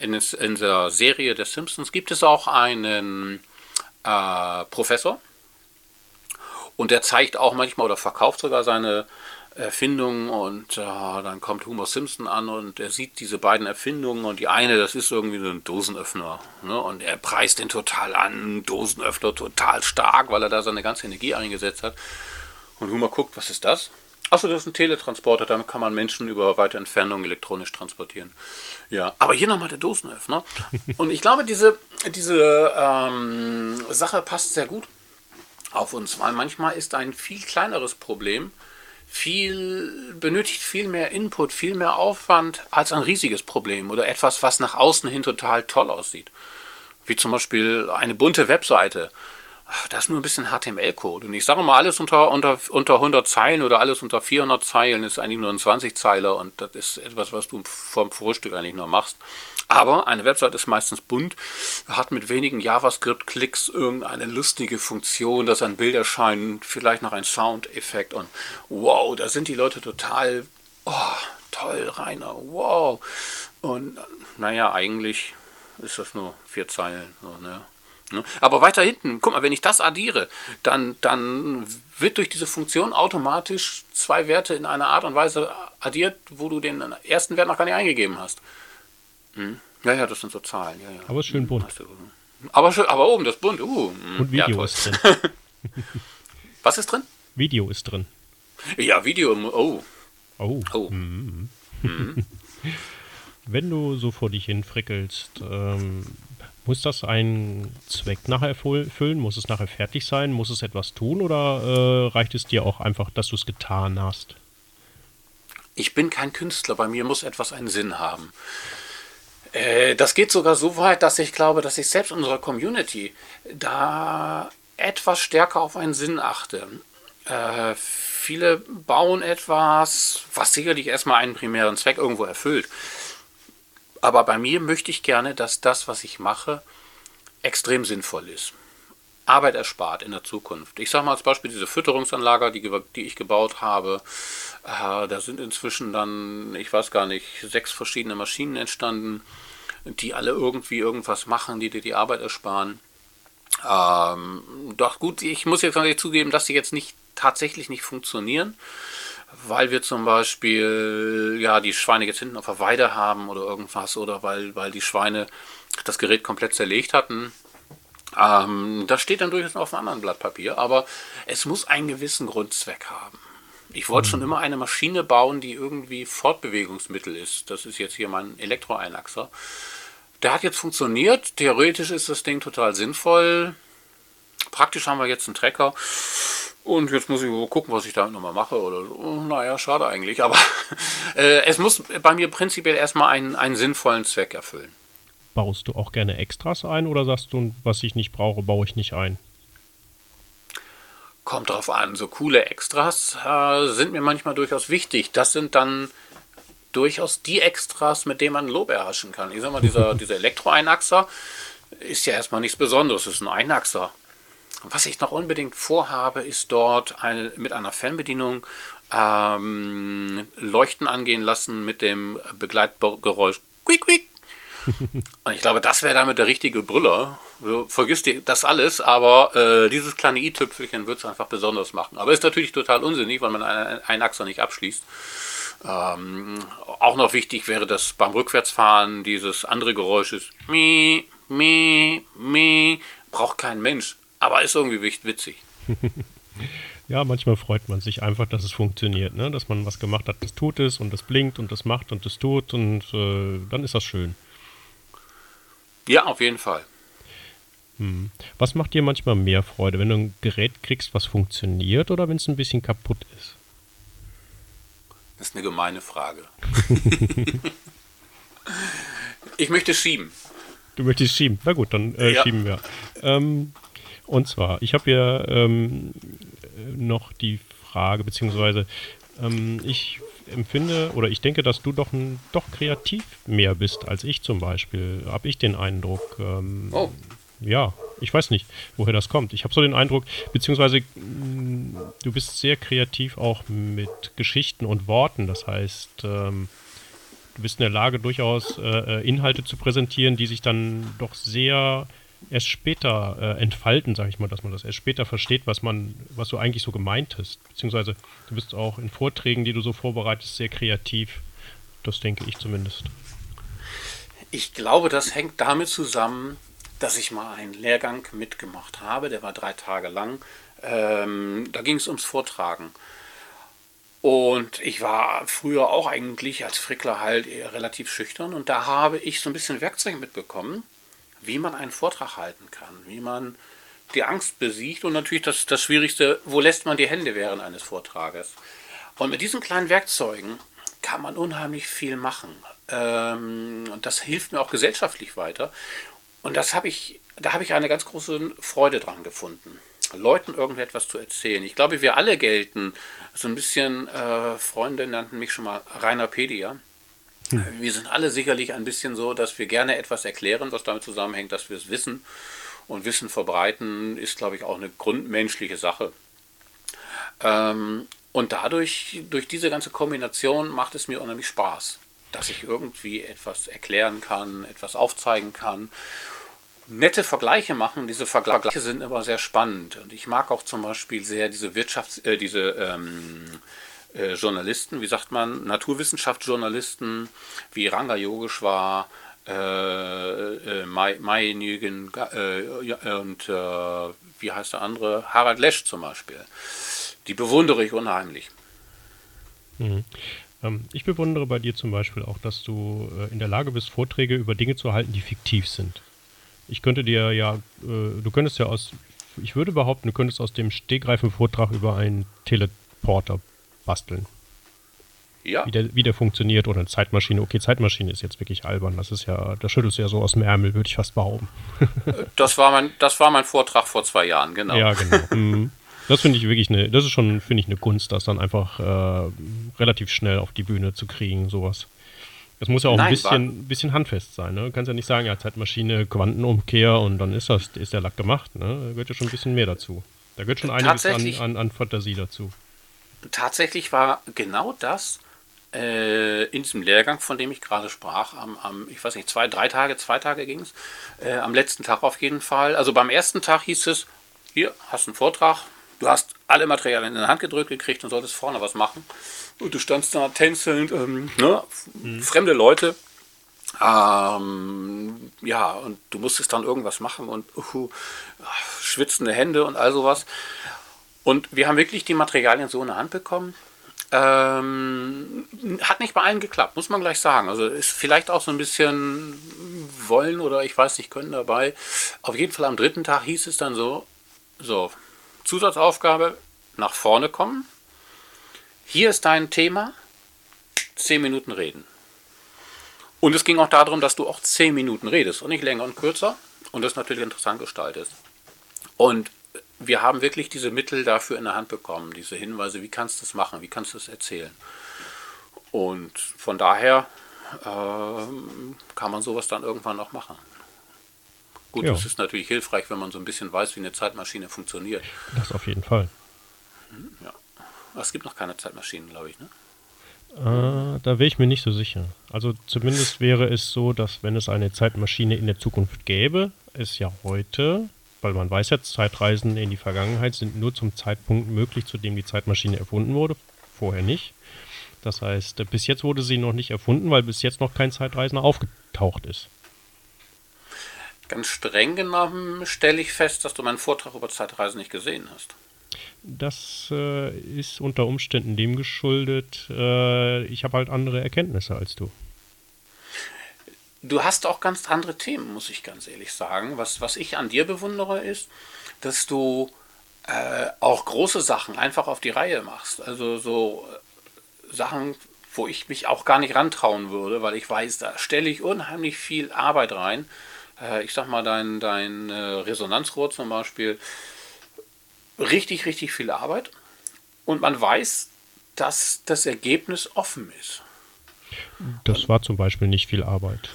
In, in der Serie der Simpsons gibt es auch einen äh, Professor und der zeigt auch manchmal oder verkauft sogar seine Erfindungen und äh, dann kommt Homer Simpson an und er sieht diese beiden Erfindungen und die eine, das ist irgendwie so ein Dosenöffner ne? und er preist den total an, Dosenöffner total stark, weil er da seine ganze Energie eingesetzt hat und Homer guckt, was ist das? Achso, das ist ein Teletransporter, damit kann man Menschen über weite Entfernungen elektronisch transportieren. Ja, aber hier nochmal der Dosenöffner. Und ich glaube, diese, diese ähm, Sache passt sehr gut auf uns, weil manchmal ist ein viel kleineres Problem viel, benötigt viel mehr Input, viel mehr Aufwand als ein riesiges Problem oder etwas, was nach außen hin total toll aussieht. Wie zum Beispiel eine bunte Webseite. Da ist nur ein bisschen HTML-Code. Und ich sage mal, alles unter, unter, unter 100 Zeilen oder alles unter 400 Zeilen ist eigentlich nur ein 20-Zeiler und das ist etwas, was du vom Frühstück eigentlich nur machst. Aber eine Website ist meistens bunt, hat mit wenigen JavaScript-Klicks irgendeine lustige Funktion, dass ein Bild erscheint, vielleicht noch ein Soundeffekt und wow, da sind die Leute total, oh, toll, Rainer, wow. Und naja, eigentlich ist das nur vier Zeilen. So, ne? Ne? Aber weiter hinten, guck mal, wenn ich das addiere, dann, dann wird durch diese Funktion automatisch zwei Werte in einer Art und Weise addiert, wo du den ersten Wert noch gar nicht eingegeben hast. Hm? Ja, ja, das sind so Zahlen. Ja, ja. Aber es ist schön bunt. Aber, schön, aber oben das bunt. Uh, hm. Und Video ja, ist drin. Was ist drin? Video ist drin. Ja, Video. Oh. Oh. oh. Mhm. Mhm. Wenn du so vor dich hin frickelst, ähm, muss das einen Zweck nachher erfüllen? Muss es nachher fertig sein? Muss es etwas tun? Oder äh, reicht es dir auch einfach, dass du es getan hast? Ich bin kein Künstler. Bei mir muss etwas einen Sinn haben. Äh, das geht sogar so weit, dass ich glaube, dass ich selbst unserer Community da etwas stärker auf einen Sinn achte. Äh, viele bauen etwas, was sicherlich erstmal einen primären Zweck irgendwo erfüllt. Aber bei mir möchte ich gerne, dass das, was ich mache, extrem sinnvoll ist. Arbeit erspart in der Zukunft. Ich sage mal als Beispiel diese Fütterungsanlage, die, die ich gebaut habe. Äh, da sind inzwischen dann, ich weiß gar nicht, sechs verschiedene Maschinen entstanden, die alle irgendwie irgendwas machen, die dir die Arbeit ersparen. Ähm, doch gut, ich muss jetzt natürlich zugeben, dass sie jetzt nicht tatsächlich nicht funktionieren, weil wir zum Beispiel ja die Schweine jetzt hinten auf der Weide haben oder irgendwas oder weil, weil die Schweine das Gerät komplett zerlegt hatten. Ähm, das steht dann durchaus auf einem anderen Blatt Papier, aber es muss einen gewissen Grundzweck haben. Ich wollte mhm. schon immer eine Maschine bauen, die irgendwie Fortbewegungsmittel ist. Das ist jetzt hier mein Elektroeinachser. Der hat jetzt funktioniert. Theoretisch ist das Ding total sinnvoll. Praktisch haben wir jetzt einen Trecker. Und jetzt muss ich gucken, was ich damit nochmal mache. Oder so. Naja, schade eigentlich. Aber äh, es muss bei mir prinzipiell erstmal einen, einen sinnvollen Zweck erfüllen. Baust du auch gerne Extras ein oder sagst du, was ich nicht brauche, baue ich nicht ein? Kommt drauf an. So coole Extras äh, sind mir manchmal durchaus wichtig. Das sind dann durchaus die Extras, mit denen man Lob erhaschen kann. Ich sag mal, dieser, dieser Elektro-Einachser ist ja erstmal nichts Besonderes. Es ist ein Einachser. Was ich noch unbedingt vorhabe, ist dort eine, mit einer Fernbedienung ähm, Leuchten angehen lassen mit dem Begleitgeräusch Quick, quick. Und ich glaube, das wäre damit der richtige Brüller. Du vergisst dir das alles, aber äh, dieses kleine i-Tüpfelchen wird es einfach besonders machen. Aber ist natürlich total unsinnig, weil man einen, einen Achser nicht abschließt. Ähm, auch noch wichtig wäre, dass beim Rückwärtsfahren dieses andere Geräusch ist. Mi, mi, mi. Braucht kein Mensch. Aber ist irgendwie witzig. ja, manchmal freut man sich einfach, dass es funktioniert, ne? dass man was gemacht hat, das tut es und das blinkt und das macht und das tut und äh, dann ist das schön. Ja, auf jeden Fall. Hm. Was macht dir manchmal mehr Freude, wenn du ein Gerät kriegst, was funktioniert oder wenn es ein bisschen kaputt ist? Das ist eine gemeine Frage. ich möchte schieben. Du möchtest schieben. Na gut, dann äh, ja. schieben wir. Ähm, und zwar, ich habe ja ähm, noch die Frage, beziehungsweise ähm, ich empfinde oder ich denke, dass du doch, ein, doch kreativ mehr bist als ich zum Beispiel. Habe ich den Eindruck. Ähm, oh. Ja, ich weiß nicht, woher das kommt. Ich habe so den Eindruck, beziehungsweise mm, du bist sehr kreativ auch mit Geschichten und Worten. Das heißt, ähm, du bist in der Lage, durchaus äh, äh Inhalte zu präsentieren, die sich dann doch sehr erst später äh, entfalten, sage ich mal, dass man das erst später versteht, was man, was du eigentlich so gemeint hast. Beziehungsweise du bist auch in Vorträgen, die du so vorbereitest, sehr kreativ. Das denke ich zumindest. Ich glaube, das hängt damit zusammen, dass ich mal einen Lehrgang mitgemacht habe, der war drei Tage lang. Ähm, da ging es ums Vortragen. Und ich war früher auch eigentlich als Frickler halt relativ schüchtern und da habe ich so ein bisschen Werkzeug mitbekommen, wie man einen Vortrag halten kann, wie man die Angst besiegt und natürlich das, das Schwierigste, wo lässt man die Hände während eines Vortrages. Und mit diesen kleinen Werkzeugen kann man unheimlich viel machen. Ähm, und das hilft mir auch gesellschaftlich weiter. Und das habe ich, da habe ich eine ganz große Freude dran gefunden. Leuten irgendetwas zu erzählen. Ich glaube, wir alle gelten, so ein bisschen, äh, Freunde nannten mich schon mal Rainerpedia. Hm. Wir sind alle sicherlich ein bisschen so, dass wir gerne etwas erklären, was damit zusammenhängt, dass wir es wissen. Und Wissen verbreiten ist, glaube ich, auch eine grundmenschliche Sache. Ähm, und dadurch, durch diese ganze Kombination, macht es mir unheimlich Spaß, dass ich irgendwie etwas erklären kann, etwas aufzeigen kann. Nette Vergleiche machen. Diese Vergleiche sind immer sehr spannend. Und ich mag auch zum Beispiel sehr diese Wirtschafts-, äh, diese ähm, äh, Journalisten, wie sagt man, Naturwissenschaftsjournalisten wie Ranga Yogeshwar, äh, äh, Mai, Mai Nügen äh, und äh, wie heißt der andere? Harald Lesch zum Beispiel. Die bewundere ich unheimlich. Mhm. Ähm, ich bewundere bei dir zum Beispiel auch, dass du in der Lage bist, Vorträge über Dinge zu halten, die fiktiv sind. Ich könnte dir ja, du könntest ja aus, ich würde behaupten, du könntest aus dem stegreifen Vortrag über einen Teleporter basteln. Ja. Wie der, wie der funktioniert oder eine Zeitmaschine. Okay, Zeitmaschine ist jetzt wirklich albern. Das ist ja, da schüttelst du ja so aus dem Ärmel, würde ich fast behaupten. das, war mein, das war mein Vortrag vor zwei Jahren, genau. Ja, genau. Mhm. Das finde ich wirklich eine, das ist schon, finde ich, eine Kunst, das dann einfach äh, relativ schnell auf die Bühne zu kriegen, sowas. Es muss ja auch Nein, ein bisschen, bisschen handfest sein. Ne? Du kannst ja nicht sagen, ja, Zeitmaschine, Quantenumkehr und dann ist das, ist der Lack gemacht. Ne? Da gehört ja schon ein bisschen mehr dazu. Da gehört schon einiges an, an, an Fantasie dazu tatsächlich war genau das äh, in diesem Lehrgang, von dem ich gerade sprach, am, am, ich weiß nicht, zwei, drei Tage, zwei Tage ging es, äh, am letzten Tag auf jeden Fall. Also beim ersten Tag hieß es, hier, hast einen Vortrag, du hast alle Materialien in die Hand gedrückt gekriegt und solltest vorne was machen. Und du standst da tänzelnd, ähm, ne, mhm. fremde Leute. Ähm, ja, und du musstest dann irgendwas machen und uh, schwitzende Hände und all sowas. Und wir haben wirklich die Materialien so in der Hand bekommen. Ähm, hat nicht bei allen geklappt, muss man gleich sagen. Also ist vielleicht auch so ein bisschen wollen oder ich weiß nicht, können dabei. Auf jeden Fall am dritten Tag hieß es dann so, So, Zusatzaufgabe, nach vorne kommen. Hier ist dein Thema, 10 Minuten reden. Und es ging auch darum, dass du auch 10 Minuten redest und nicht länger und kürzer und das natürlich interessant gestaltest. Und wir haben wirklich diese Mittel dafür in der Hand bekommen, diese Hinweise, wie kannst du das machen, wie kannst du es erzählen. Und von daher äh, kann man sowas dann irgendwann noch machen. Gut, es ist natürlich hilfreich, wenn man so ein bisschen weiß, wie eine Zeitmaschine funktioniert. Das auf jeden Fall. Hm, ja. Es gibt noch keine Zeitmaschinen, glaube ich, ne? Äh, da wäre ich mir nicht so sicher. Also zumindest wäre es so, dass wenn es eine Zeitmaschine in der Zukunft gäbe, es ja heute, weil man weiß jetzt, Zeitreisen in die Vergangenheit sind nur zum Zeitpunkt möglich, zu dem die Zeitmaschine erfunden wurde, vorher nicht. Das heißt, bis jetzt wurde sie noch nicht erfunden, weil bis jetzt noch kein Zeitreisender aufgetaucht ist. Ganz streng genommen stelle ich fest, dass du meinen Vortrag über Zeitreisen nicht gesehen hast. Das äh, ist unter Umständen dem geschuldet, äh, ich habe halt andere Erkenntnisse als du. Du hast auch ganz andere Themen, muss ich ganz ehrlich sagen. Was, was ich an dir bewundere, ist, dass du äh, auch große Sachen einfach auf die Reihe machst. Also so äh, Sachen, wo ich mich auch gar nicht rantrauen würde, weil ich weiß, da stelle ich unheimlich viel Arbeit rein. Äh, ich sag mal, dein, dein äh, Resonanzrohr zum Beispiel richtig, richtig viel Arbeit und man weiß, dass das Ergebnis offen ist. Das war zum Beispiel nicht viel Arbeit.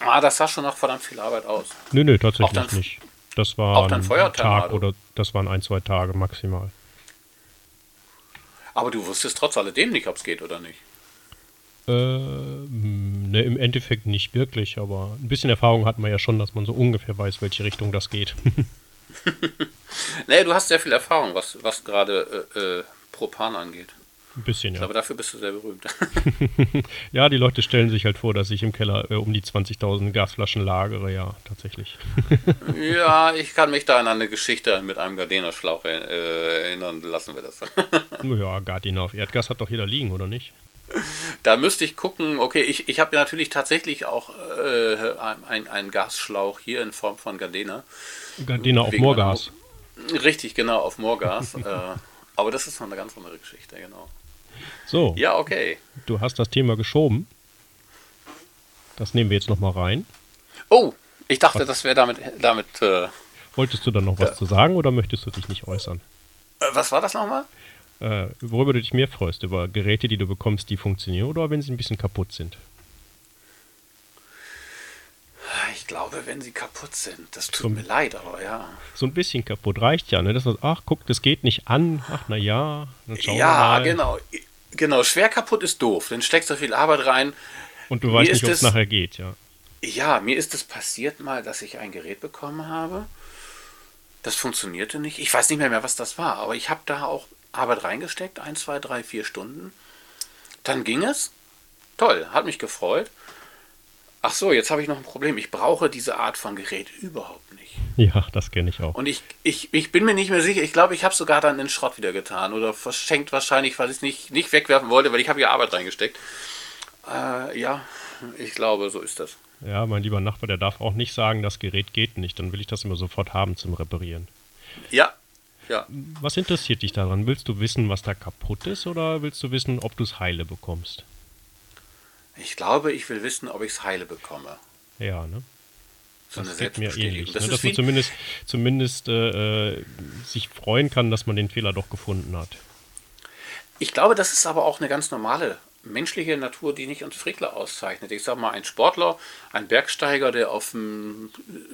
Ah, das sah schon nach verdammt viel Arbeit aus. Nö, nö, tatsächlich dann, nicht. Das war ein Tag oder das waren ein, zwei Tage maximal. Aber du wusstest trotz alledem nicht, ob es geht oder nicht. Äh, ne, im Endeffekt nicht wirklich, aber ein bisschen Erfahrung hat man ja schon, dass man so ungefähr weiß, welche Richtung das geht. nee, du hast sehr viel Erfahrung, was, was gerade äh, äh, Propan angeht. Ein bisschen, ja. Aber dafür bist du sehr berühmt. ja, die Leute stellen sich halt vor, dass ich im Keller äh, um die 20.000 Gasflaschen lagere, ja, tatsächlich. ja, ich kann mich da an eine Geschichte mit einem Gardena-Schlauch äh, erinnern, lassen wir das. ja, Gardena auf Erdgas hat doch jeder liegen, oder nicht? Da müsste ich gucken, okay, ich, ich habe ja natürlich tatsächlich auch äh, einen Gasschlauch hier in Form von Gardena. Gardena auf Moorgas. Richtig, genau, auf Moorgas. äh, aber das ist noch eine ganz andere Geschichte, genau. So. Ja, okay. Du hast das Thema geschoben. Das nehmen wir jetzt nochmal rein. Oh, ich dachte, was? das wäre damit. damit äh, Wolltest du dann noch was zu sagen oder möchtest du dich nicht äußern? Äh, was war das nochmal? Äh, worüber du dich mehr freust, über Geräte, die du bekommst, die funktionieren oder wenn sie ein bisschen kaputt sind? Ich glaube, wenn sie kaputt sind. Das tut so, mir leid, aber ja. So ein bisschen kaputt reicht ja, ne? Das ach, guck, das geht nicht an. Ach, na ja. Ja, genau. Genau, schwer kaputt ist doof. Dann steckst du viel Arbeit rein. Und du weißt nicht, ob es nachher geht, ja. Ja, mir ist es passiert mal, dass ich ein Gerät bekommen habe. Das funktionierte nicht. Ich weiß nicht mehr, mehr was das war, aber ich habe da auch Arbeit reingesteckt, ein, zwei, drei, vier Stunden. Dann ging es. Toll, hat mich gefreut. Ach so, jetzt habe ich noch ein Problem. Ich brauche diese Art von Gerät überhaupt nicht. Ja, das kenne ich auch. Und ich, ich, ich bin mir nicht mehr sicher. Ich glaube, ich habe sogar dann den Schrott wieder getan oder verschenkt wahrscheinlich, weil ich es nicht, nicht wegwerfen wollte, weil ich habe ja Arbeit reingesteckt. Äh, ja, ich glaube, so ist das. Ja, mein lieber Nachbar, der darf auch nicht sagen, das Gerät geht nicht. Dann will ich das immer sofort haben zum Reparieren. Ja, ja. Was interessiert dich daran? Willst du wissen, was da kaputt ist oder willst du wissen, ob du es heile bekommst? Ich glaube, ich will wissen, ob ich es heile bekomme. Ja, ne? So das geht mir ähnlich. Das ne? Dass man zumindest, zumindest äh, äh, sich freuen kann, dass man den Fehler doch gefunden hat. Ich glaube, das ist aber auch eine ganz normale menschliche Natur, die nicht uns Frickler auszeichnet. Ich sag mal, ein Sportler, ein Bergsteiger, der auf dem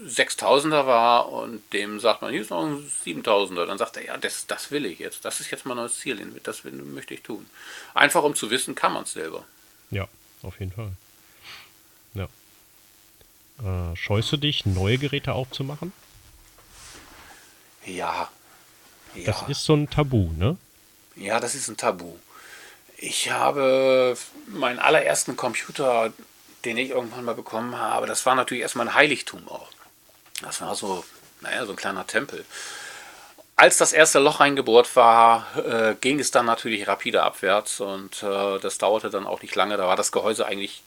6000er war und dem sagt man, hier ist noch ein 7000er. Dann sagt er, ja, das, das will ich jetzt. Das ist jetzt mein neues Ziel. Das möchte ich tun. Einfach um zu wissen, kann man es selber. Ja, auf jeden Fall. Äh, scheust du dich, neue Geräte aufzumachen? Ja. ja. Das ist so ein Tabu, ne? Ja, das ist ein Tabu. Ich habe meinen allerersten Computer, den ich irgendwann mal bekommen habe, das war natürlich erstmal ein Heiligtum auch. Das war so, naja, so ein kleiner Tempel. Als das erste Loch eingebohrt war, äh, ging es dann natürlich rapide abwärts und äh, das dauerte dann auch nicht lange. Da war das Gehäuse eigentlich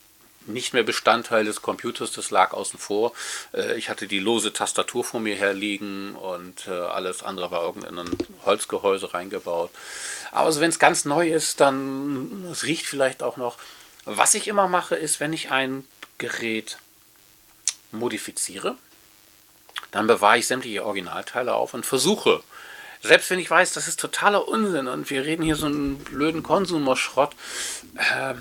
nicht mehr Bestandteil des Computers, das lag außen vor. Äh, ich hatte die lose Tastatur vor mir herliegen und äh, alles andere war irgendein Holzgehäuse reingebaut. Aber also wenn es ganz neu ist, dann es riecht vielleicht auch noch. Was ich immer mache, ist, wenn ich ein Gerät modifiziere, dann bewahre ich sämtliche Originalteile auf und versuche, selbst wenn ich weiß, das ist totaler Unsinn und wir reden hier so einen blöden Konsumerschrott, äh,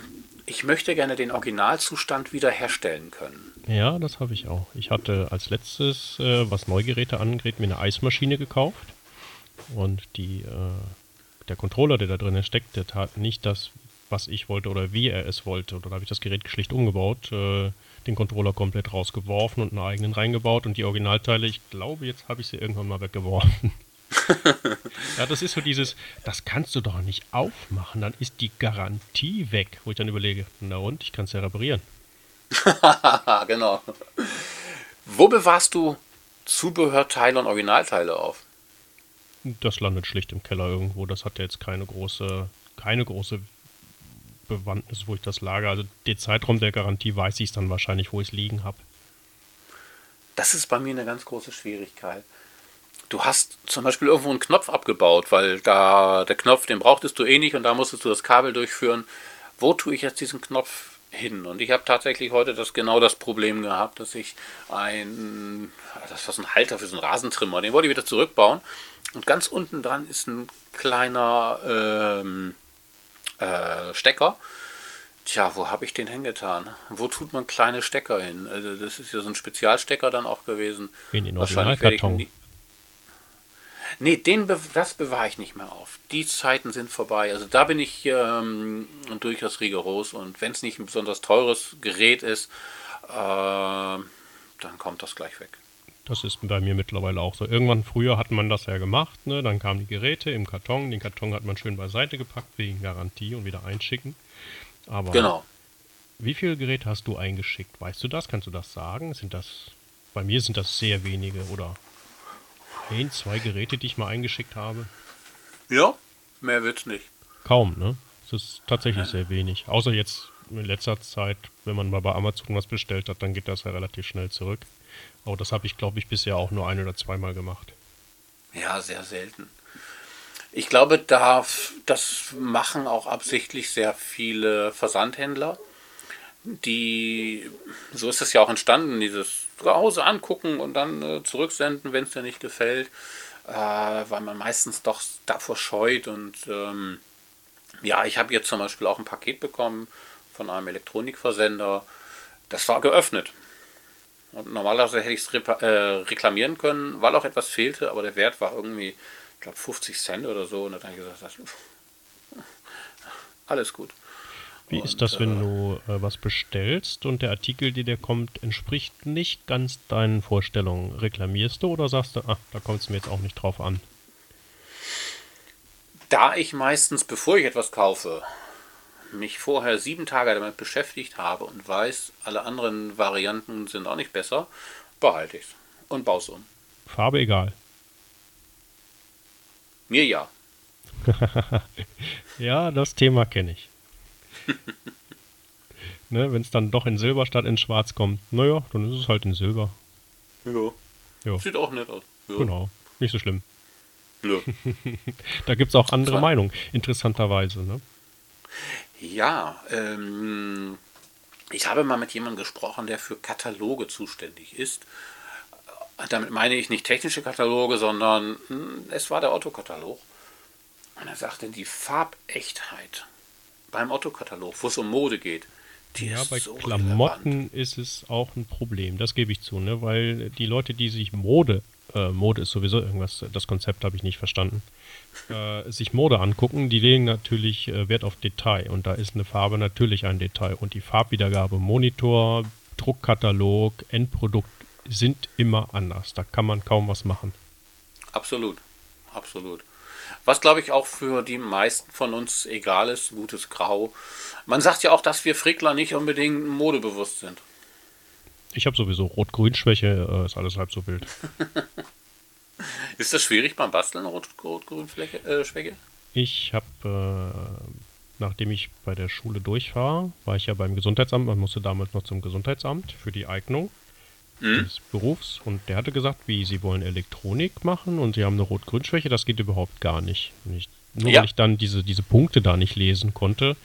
ich möchte gerne den Originalzustand wiederherstellen können. Ja, das habe ich auch. Ich hatte als letztes, äh, was Neugeräte angeht, mir eine Eismaschine gekauft. Und die, äh, der Controller, der da drin steckt, der tat nicht das, was ich wollte oder wie er es wollte. Und dann habe ich das Gerät schlicht umgebaut, äh, den Controller komplett rausgeworfen und einen eigenen reingebaut. Und die Originalteile, ich glaube, jetzt habe ich sie irgendwann mal weggeworfen. ja, das ist so dieses, das kannst du doch nicht aufmachen, dann ist die Garantie weg. Wo ich dann überlege, na und, ich kann es ja reparieren. genau. Wo bewahrst du Zubehörteile und Originalteile auf? Das landet schlicht im Keller irgendwo. Das hat ja jetzt keine große, keine große Bewandtnis, wo ich das lagere. Also den Zeitraum der Garantie weiß ich es dann wahrscheinlich, wo ich es liegen habe. Das ist bei mir eine ganz große Schwierigkeit du hast zum Beispiel irgendwo einen Knopf abgebaut, weil da der Knopf, den brauchtest du eh nicht und da musstest du das Kabel durchführen. Wo tue ich jetzt diesen Knopf hin? Und ich habe tatsächlich heute das genau das Problem gehabt, dass ich ein, das war ein Halter für so einen Rasentrimmer, den wollte ich wieder zurückbauen. Und ganz unten dran ist ein kleiner ähm, äh, Stecker. Tja, wo habe ich den hingetan? Wo tut man kleine Stecker hin? Also das ist ja so ein Spezialstecker dann auch gewesen. In den Originalkarton. Nee, den be das bewahre ich nicht mehr auf. Die Zeiten sind vorbei. Also da bin ich ähm, durchaus rigoros und wenn es nicht ein besonders teures Gerät ist, äh, dann kommt das gleich weg. Das ist bei mir mittlerweile auch so. Irgendwann früher hat man das ja gemacht, ne? dann kamen die Geräte im Karton. Den Karton hat man schön beiseite gepackt wegen Garantie und wieder einschicken. Aber genau. Wie viele Geräte hast du eingeschickt? Weißt du das? Kannst du das sagen? Sind das bei mir sind das sehr wenige oder ein, zwei Geräte, die ich mal eingeschickt habe. Ja, mehr wird's nicht. Kaum, ne? Es ist tatsächlich ja. sehr wenig. Außer jetzt in letzter Zeit, wenn man mal bei Amazon was bestellt hat, dann geht das ja relativ schnell zurück. Aber das habe ich, glaube ich, bisher auch nur ein oder zweimal gemacht. Ja, sehr selten. Ich glaube, da, das machen auch absichtlich sehr viele Versandhändler, die, so ist es ja auch entstanden, dieses zu Hause angucken und dann äh, zurücksenden, wenn es dir nicht gefällt, äh, weil man meistens doch davor scheut. Und ähm, ja, ich habe jetzt zum Beispiel auch ein Paket bekommen von einem Elektronikversender. Das war geöffnet. Und normalerweise hätte ich es äh, reklamieren können, weil auch etwas fehlte, aber der Wert war irgendwie, ich glaube, 50 Cent oder so. Und dann habe ich gesagt, alles gut. Wie und, ist das, wenn äh, du äh, was bestellst und der Artikel, der dir kommt, entspricht nicht ganz deinen Vorstellungen? Reklamierst du oder sagst du, ach, da kommt es mir jetzt auch nicht drauf an? Da ich meistens, bevor ich etwas kaufe, mich vorher sieben Tage damit beschäftigt habe und weiß, alle anderen Varianten sind auch nicht besser, behalte ich es und baue es um. Farbe egal. Mir ja. ja, das Thema kenne ich. ne, Wenn es dann doch in Silber statt in Schwarz kommt, naja, dann ist es halt in Silber. Ja. ja. Sieht auch nett aus. Ja. Genau, nicht so schlimm. Ja. da gibt es auch andere Zwar, Meinungen, interessanterweise. Ne? Ja, ähm, ich habe mal mit jemandem gesprochen, der für Kataloge zuständig ist. Damit meine ich nicht technische Kataloge, sondern hm, es war der Otto-Katalog. Und er sagte, die Farbechtheit beim Otto-Katalog, wo es um Mode geht. ja, bei so Klamotten relevant. ist es auch ein Problem, das gebe ich zu, ne? weil die Leute, die sich Mode, äh, Mode ist sowieso irgendwas, das Konzept habe ich nicht verstanden, äh, sich Mode angucken, die legen natürlich äh, Wert auf Detail und da ist eine Farbe natürlich ein Detail und die Farbwiedergabe, Monitor, Druckkatalog, Endprodukt sind immer anders, da kann man kaum was machen. Absolut, absolut. Was, glaube ich, auch für die meisten von uns egal ist, gutes Grau. Man sagt ja auch, dass wir Frickler nicht unbedingt modebewusst sind. Ich habe sowieso Rot-Grün-Schwäche, äh, ist alles halb so wild. ist das schwierig beim Basteln, Rot-Grün-Schwäche? Äh, ich habe nachdem ich bei der Schule durch war, war ich ja beim Gesundheitsamt. Man musste damals noch zum Gesundheitsamt für die Eignung mhm. des Berufs. Und der hatte gesagt, wie, Sie wollen Elektronik machen und Sie haben eine Rot-Grün-Schwäche. Das geht überhaupt gar nicht. Ich, nur ja. weil ich dann diese, diese Punkte da nicht lesen konnte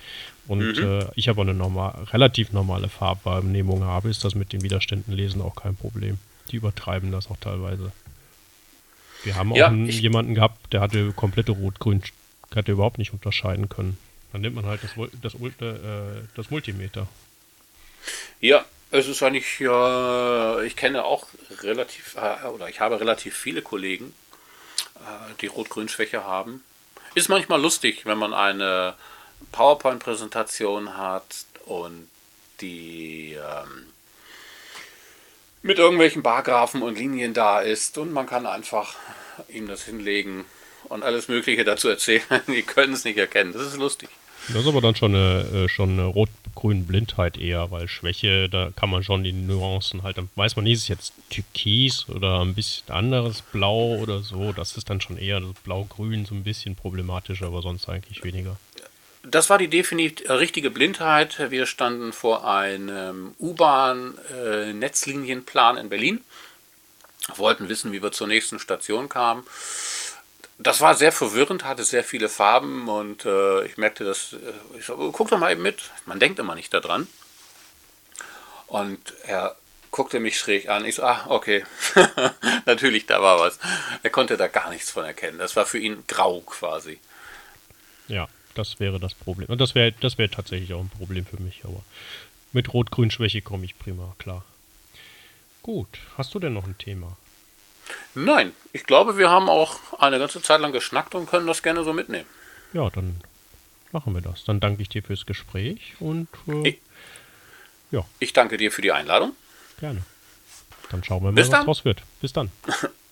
und mhm. äh, ich aber eine normal, relativ normale Farbwahrnehmung habe, ist das mit den Widerständen lesen auch kein Problem. Die übertreiben das auch teilweise. Wir haben ja, auch einen, jemanden gehabt, der hatte komplette Rot-Grün, hatte überhaupt nicht unterscheiden können. Dann nimmt man halt das, das, äh, das Multimeter. Ja, es ist eigentlich, ja, ich kenne auch relativ, äh, oder ich habe relativ viele Kollegen, äh, die Rot-Grün-Schwäche haben. Ist manchmal lustig, wenn man eine PowerPoint-Präsentation hat und die ähm, mit irgendwelchen Bargraphen und Linien da ist und man kann einfach ihm das hinlegen und alles Mögliche dazu erzählen. Die können es nicht erkennen. Das ist lustig. Das ist aber dann schon eine, äh, schon eine rot-grüne Blindheit eher, weil Schwäche, da kann man schon die Nuancen halt, dann weiß man nicht, ist es jetzt Türkis oder ein bisschen anderes Blau oder so. Das ist dann schon eher Blau-Grün so ein bisschen problematisch, aber sonst eigentlich weniger. Das war die definitiv richtige Blindheit. Wir standen vor einem U-Bahn-Netzlinienplan äh, in Berlin, wollten wissen, wie wir zur nächsten Station kamen das war sehr verwirrend, hatte sehr viele Farben und äh, ich merkte, dass äh, ich so, oh, guck doch mal eben mit. Man denkt immer nicht daran. Und er guckte mich schräg an. Ich so, ah, okay. Natürlich, da war was. Er konnte da gar nichts von erkennen. Das war für ihn grau quasi. Ja, das wäre das Problem. Und das wäre das wäre tatsächlich auch ein Problem für mich, aber mit Rot-Grün-Schwäche komme ich prima klar. Gut, hast du denn noch ein Thema? Nein, ich glaube, wir haben auch eine ganze Zeit lang geschnackt und können das gerne so mitnehmen. Ja, dann machen wir das. Dann danke ich dir fürs Gespräch und äh, ich, ja. Ich danke dir für die Einladung. Gerne. Dann schauen wir mal, Bis was dann. draus wird. Bis dann.